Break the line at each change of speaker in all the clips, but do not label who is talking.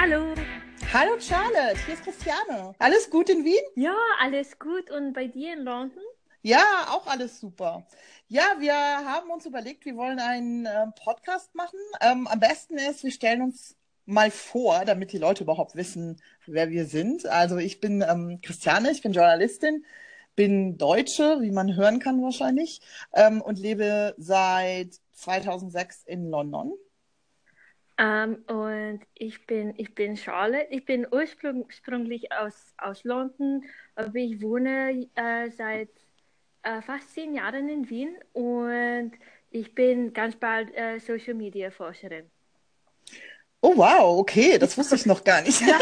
Hallo.
Hallo Charlotte, hier ist Christiane. Alles gut in Wien?
Ja, alles gut. Und bei dir in London?
Ja, auch alles super. Ja, wir haben uns überlegt, wir wollen einen äh, Podcast machen. Ähm, am besten ist, wir stellen uns mal vor, damit die Leute überhaupt wissen, wer wir sind. Also ich bin ähm, Christiane, ich bin Journalistin, bin Deutsche, wie man hören kann wahrscheinlich, ähm, und lebe seit 2006 in London.
Um, und ich bin, ich bin Charlotte. Ich bin ursprünglich aus, aus London, aber ich wohne äh, seit äh, fast zehn Jahren in Wien und ich bin ganz bald äh, Social Media Forscherin.
Oh wow, okay, das wusste ich noch gar nicht.
ja.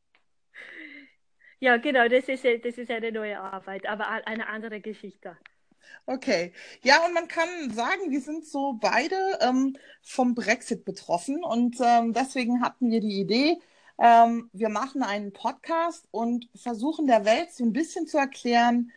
ja, genau, das ist, das ist eine neue Arbeit, aber eine andere Geschichte.
Okay. Ja, und man kann sagen, wir sind so beide ähm, vom Brexit betroffen und ähm, deswegen hatten wir die Idee, ähm, wir machen einen Podcast und versuchen der Welt so ein bisschen zu erklären,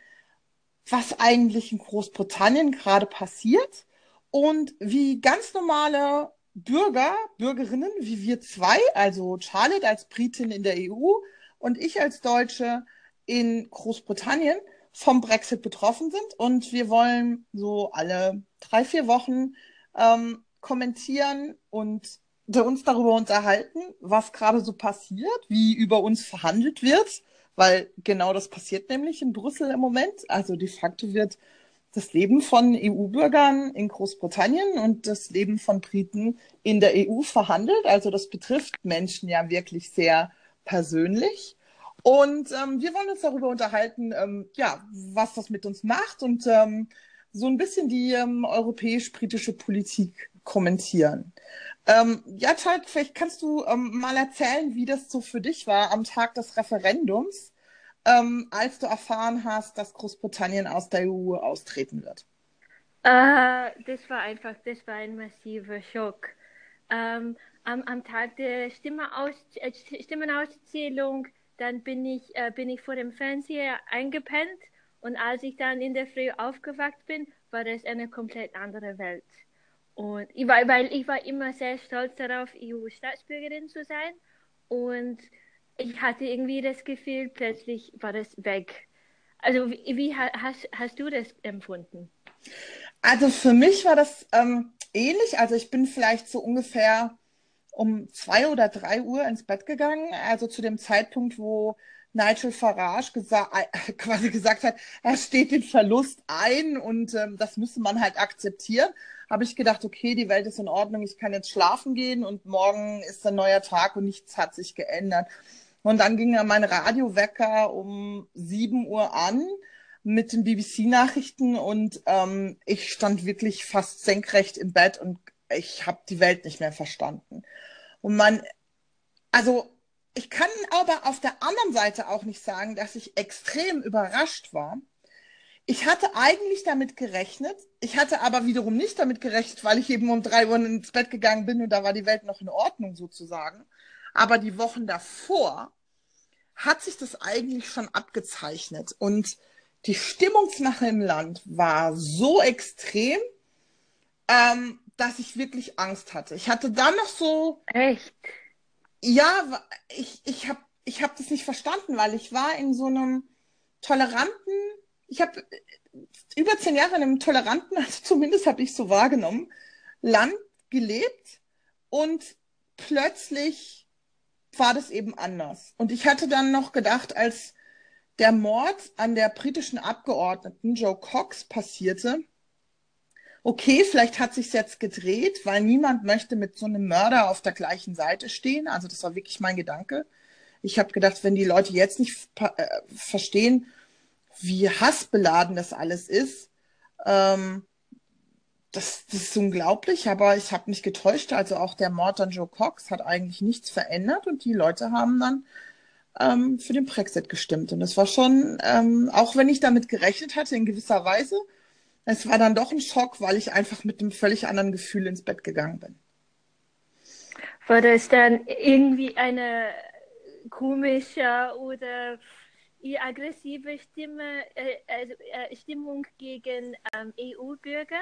was eigentlich in Großbritannien gerade passiert und wie ganz normale Bürger, Bürgerinnen wie wir zwei, also Charlotte als Britin in der EU und ich als Deutsche in Großbritannien, vom Brexit betroffen sind. Und wir wollen so alle drei, vier Wochen ähm, kommentieren und uns darüber unterhalten, was gerade so passiert, wie über uns verhandelt wird, weil genau das passiert nämlich in Brüssel im Moment. Also de facto wird das Leben von EU-Bürgern in Großbritannien und das Leben von Briten in der EU verhandelt. Also das betrifft Menschen ja wirklich sehr persönlich. Und ähm, wir wollen uns darüber unterhalten, ähm, ja, was das mit uns macht und ähm, so ein bisschen die ähm, europäisch-britische Politik kommentieren. Ähm, ja, Charles, vielleicht kannst du ähm, mal erzählen, wie das so für dich war am Tag des Referendums, ähm, als du erfahren hast, dass Großbritannien aus der EU austreten wird.
Äh, das war einfach, das war ein massiver Schock. Ähm, am, am Tag der äh, Stimmenauszählung dann bin ich, äh, bin ich vor dem Fernseher eingepennt und als ich dann in der Früh aufgewacht bin, war das eine komplett andere Welt. Und ich war, weil ich war immer sehr stolz darauf, EU-Staatsbürgerin zu sein. Und ich hatte irgendwie das Gefühl, plötzlich war das weg. Also wie, wie hast, hast du das empfunden?
Also für mich war das ähm, ähnlich. Also ich bin vielleicht so ungefähr um zwei oder drei Uhr ins Bett gegangen, also zu dem Zeitpunkt, wo Nigel Farage gesa äh, quasi gesagt hat, er steht den Verlust ein und ähm, das müsse man halt akzeptieren, habe ich gedacht, okay, die Welt ist in Ordnung, ich kann jetzt schlafen gehen und morgen ist ein neuer Tag und nichts hat sich geändert. Und dann ging mein Radiowecker um sieben Uhr an mit den BBC-Nachrichten und ähm, ich stand wirklich fast senkrecht im Bett und ich habe die Welt nicht mehr verstanden. Und man, also ich kann aber auf der anderen Seite auch nicht sagen, dass ich extrem überrascht war. Ich hatte eigentlich damit gerechnet, ich hatte aber wiederum nicht damit gerechnet, weil ich eben um drei Uhr ins Bett gegangen bin und da war die Welt noch in Ordnung sozusagen. Aber die Wochen davor hat sich das eigentlich schon abgezeichnet und die Stimmungsmache im Land war so extrem, ähm, dass ich wirklich Angst hatte. Ich hatte dann noch so.
Echt?
Ja, ich, ich habe ich hab das nicht verstanden, weil ich war in so einem toleranten, ich habe über zehn Jahre in einem toleranten, also zumindest habe ich so wahrgenommen, Land gelebt und plötzlich war das eben anders. Und ich hatte dann noch gedacht, als der Mord an der britischen Abgeordneten Joe Cox passierte, okay, vielleicht hat sich jetzt gedreht, weil niemand möchte mit so einem Mörder auf der gleichen Seite stehen. Also das war wirklich mein Gedanke. Ich habe gedacht, wenn die Leute jetzt nicht äh, verstehen, wie hassbeladen das alles ist, ähm, das, das ist unglaublich, aber ich habe mich getäuscht. Also auch der Mord an Joe Cox hat eigentlich nichts verändert und die Leute haben dann ähm, für den Brexit gestimmt. Und das war schon, ähm, auch wenn ich damit gerechnet hatte, in gewisser Weise, es war dann doch ein Schock, weil ich einfach mit einem völlig anderen Gefühl ins Bett gegangen bin.
War das dann irgendwie eine komische oder aggressive Stimme, äh, also, äh, Stimmung gegen ähm, EU-Bürger?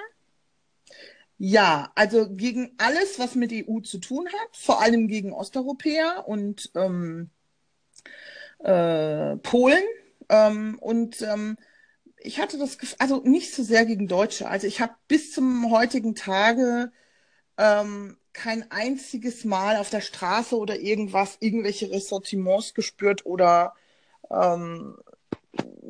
Ja, also gegen alles, was mit EU zu tun hat, vor allem gegen Osteuropäer und ähm, äh, Polen. Ähm, und ähm, ich hatte das Gefühl, also nicht so sehr gegen Deutsche. Also ich habe bis zum heutigen Tage ähm, kein einziges Mal auf der Straße oder irgendwas, irgendwelche Ressentiments gespürt oder ähm,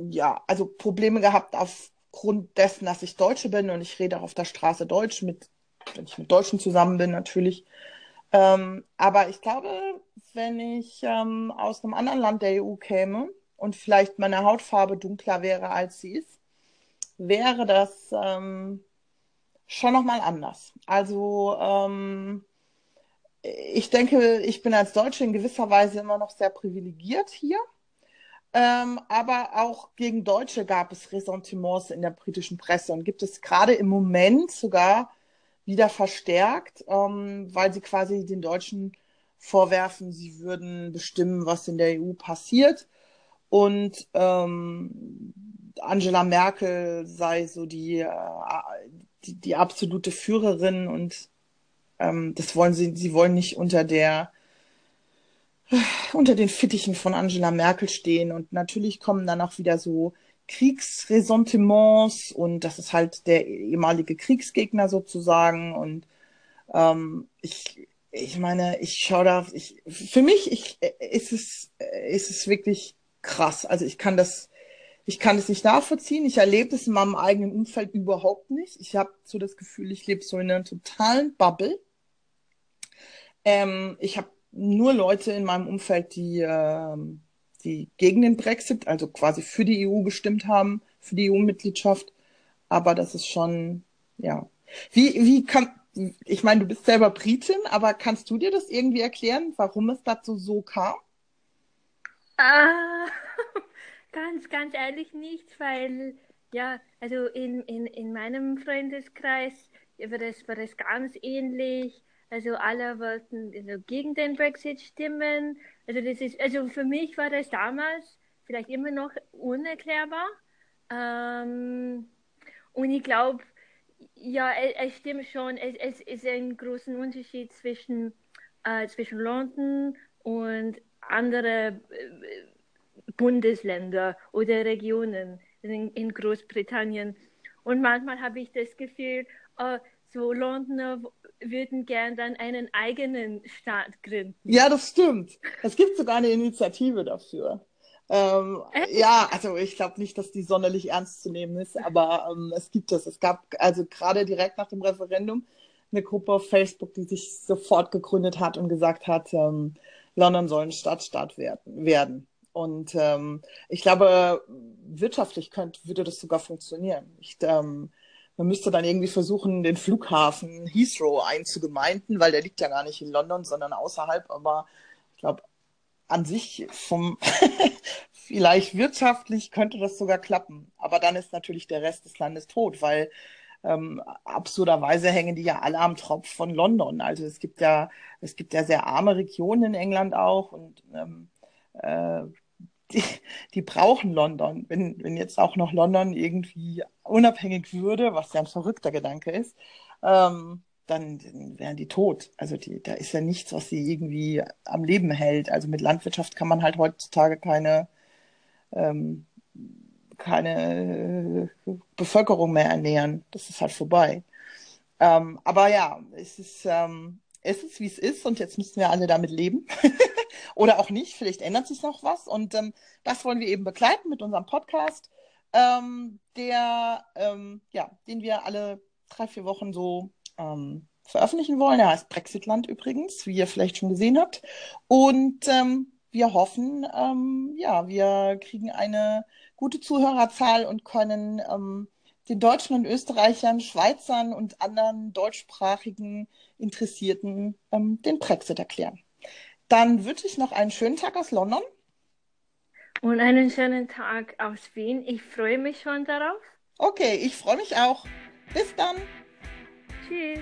ja, also Probleme gehabt aufgrund dessen, dass ich Deutsche bin und ich rede auch auf der Straße Deutsch mit, wenn ich mit Deutschen zusammen bin natürlich. Ähm, aber ich glaube, wenn ich ähm, aus einem anderen Land der EU käme und vielleicht meine Hautfarbe dunkler wäre, als sie ist, wäre das ähm, schon nochmal anders. Also ähm, ich denke, ich bin als Deutsche in gewisser Weise immer noch sehr privilegiert hier. Ähm, aber auch gegen Deutsche gab es Ressentiments in der britischen Presse und gibt es gerade im Moment sogar wieder verstärkt, ähm, weil sie quasi den Deutschen vorwerfen, sie würden bestimmen, was in der EU passiert. Und ähm, Angela Merkel sei so die, äh, die, die absolute Führerin und ähm, das wollen sie, sie wollen nicht unter der unter den Fittichen von Angela Merkel stehen. Und natürlich kommen dann auch wieder so Kriegsressentiments und das ist halt der ehemalige Kriegsgegner sozusagen. Und ähm, ich, ich meine, ich schaue da, ich, für mich ich, ist, es, ist es wirklich krass. Also ich kann das, ich kann es nicht nachvollziehen. Ich erlebe es in meinem eigenen Umfeld überhaupt nicht. Ich habe so das Gefühl, ich lebe so in einer totalen Bubble. Ähm, ich habe nur Leute in meinem Umfeld, die, äh, die gegen den Brexit, also quasi für die EU gestimmt haben, für die EU-Mitgliedschaft. Aber das ist schon, ja. Wie, wie kann, ich meine, du bist selber Britin, aber kannst du dir das irgendwie erklären, warum es dazu so kam?
Ah, ganz, ganz ehrlich nicht, weil, ja, also in, in, in meinem Freundeskreis war das, war das ganz ähnlich. Also alle wollten also gegen den Brexit stimmen. Also das ist, also für mich war das damals vielleicht immer noch unerklärbar. Ähm, und ich glaube, ja, es, es, stimmt schon, es, es ist ein großer Unterschied zwischen, äh, zwischen London und andere äh, Bundesländer oder Regionen in, in Großbritannien. Und manchmal habe ich das Gefühl, äh, so Londoner würden gern dann einen eigenen Staat gründen.
Ja, das stimmt. Es gibt sogar eine Initiative dafür. Ähm, ja, also ich glaube nicht, dass die sonderlich ernst zu nehmen ist, aber ähm, es gibt es. Es gab also gerade direkt nach dem Referendum eine Gruppe auf Facebook, die sich sofort gegründet hat und gesagt hat, ähm, London soll ein Stadtstaat werden. Und ähm, ich glaube, wirtschaftlich könnte, würde das sogar funktionieren. Ich, ähm, man müsste dann irgendwie versuchen, den Flughafen Heathrow einzugemeinden, weil der liegt ja gar nicht in London, sondern außerhalb. Aber ich glaube, an sich vom vielleicht wirtschaftlich könnte das sogar klappen. Aber dann ist natürlich der Rest des Landes tot, weil ähm, absurderweise hängen die ja alle am Tropf von London. Also es gibt ja, es gibt ja sehr arme Regionen in England auch und ähm, äh, die, die brauchen London. Wenn, wenn jetzt auch noch London irgendwie unabhängig würde, was ja ein verrückter Gedanke ist, ähm, dann, dann wären die tot. Also die, da ist ja nichts, was sie irgendwie am Leben hält. Also mit Landwirtschaft kann man halt heutzutage keine, ähm, keine Bevölkerung mehr ernähren. Das ist halt vorbei. Ähm, aber ja, es ist, ähm, es ist, wie es ist und jetzt müssen wir alle damit leben. Oder auch nicht, vielleicht ändert sich noch was. Und ähm, das wollen wir eben begleiten mit unserem Podcast, ähm, der, ähm, ja, den wir alle drei, vier Wochen so ähm, veröffentlichen wollen. Er heißt Brexitland übrigens, wie ihr vielleicht schon gesehen habt. Und wir hoffen, ja, wir kriegen eine gute Zuhörerzahl und können den Deutschen und Österreichern, Schweizern und anderen deutschsprachigen Interessierten den Brexit erklären. Dann wünsche ich noch einen schönen Tag aus London.
Und einen schönen Tag aus Wien. Ich freue mich schon darauf.
Okay, ich freue mich auch. Bis dann.
Tschüss.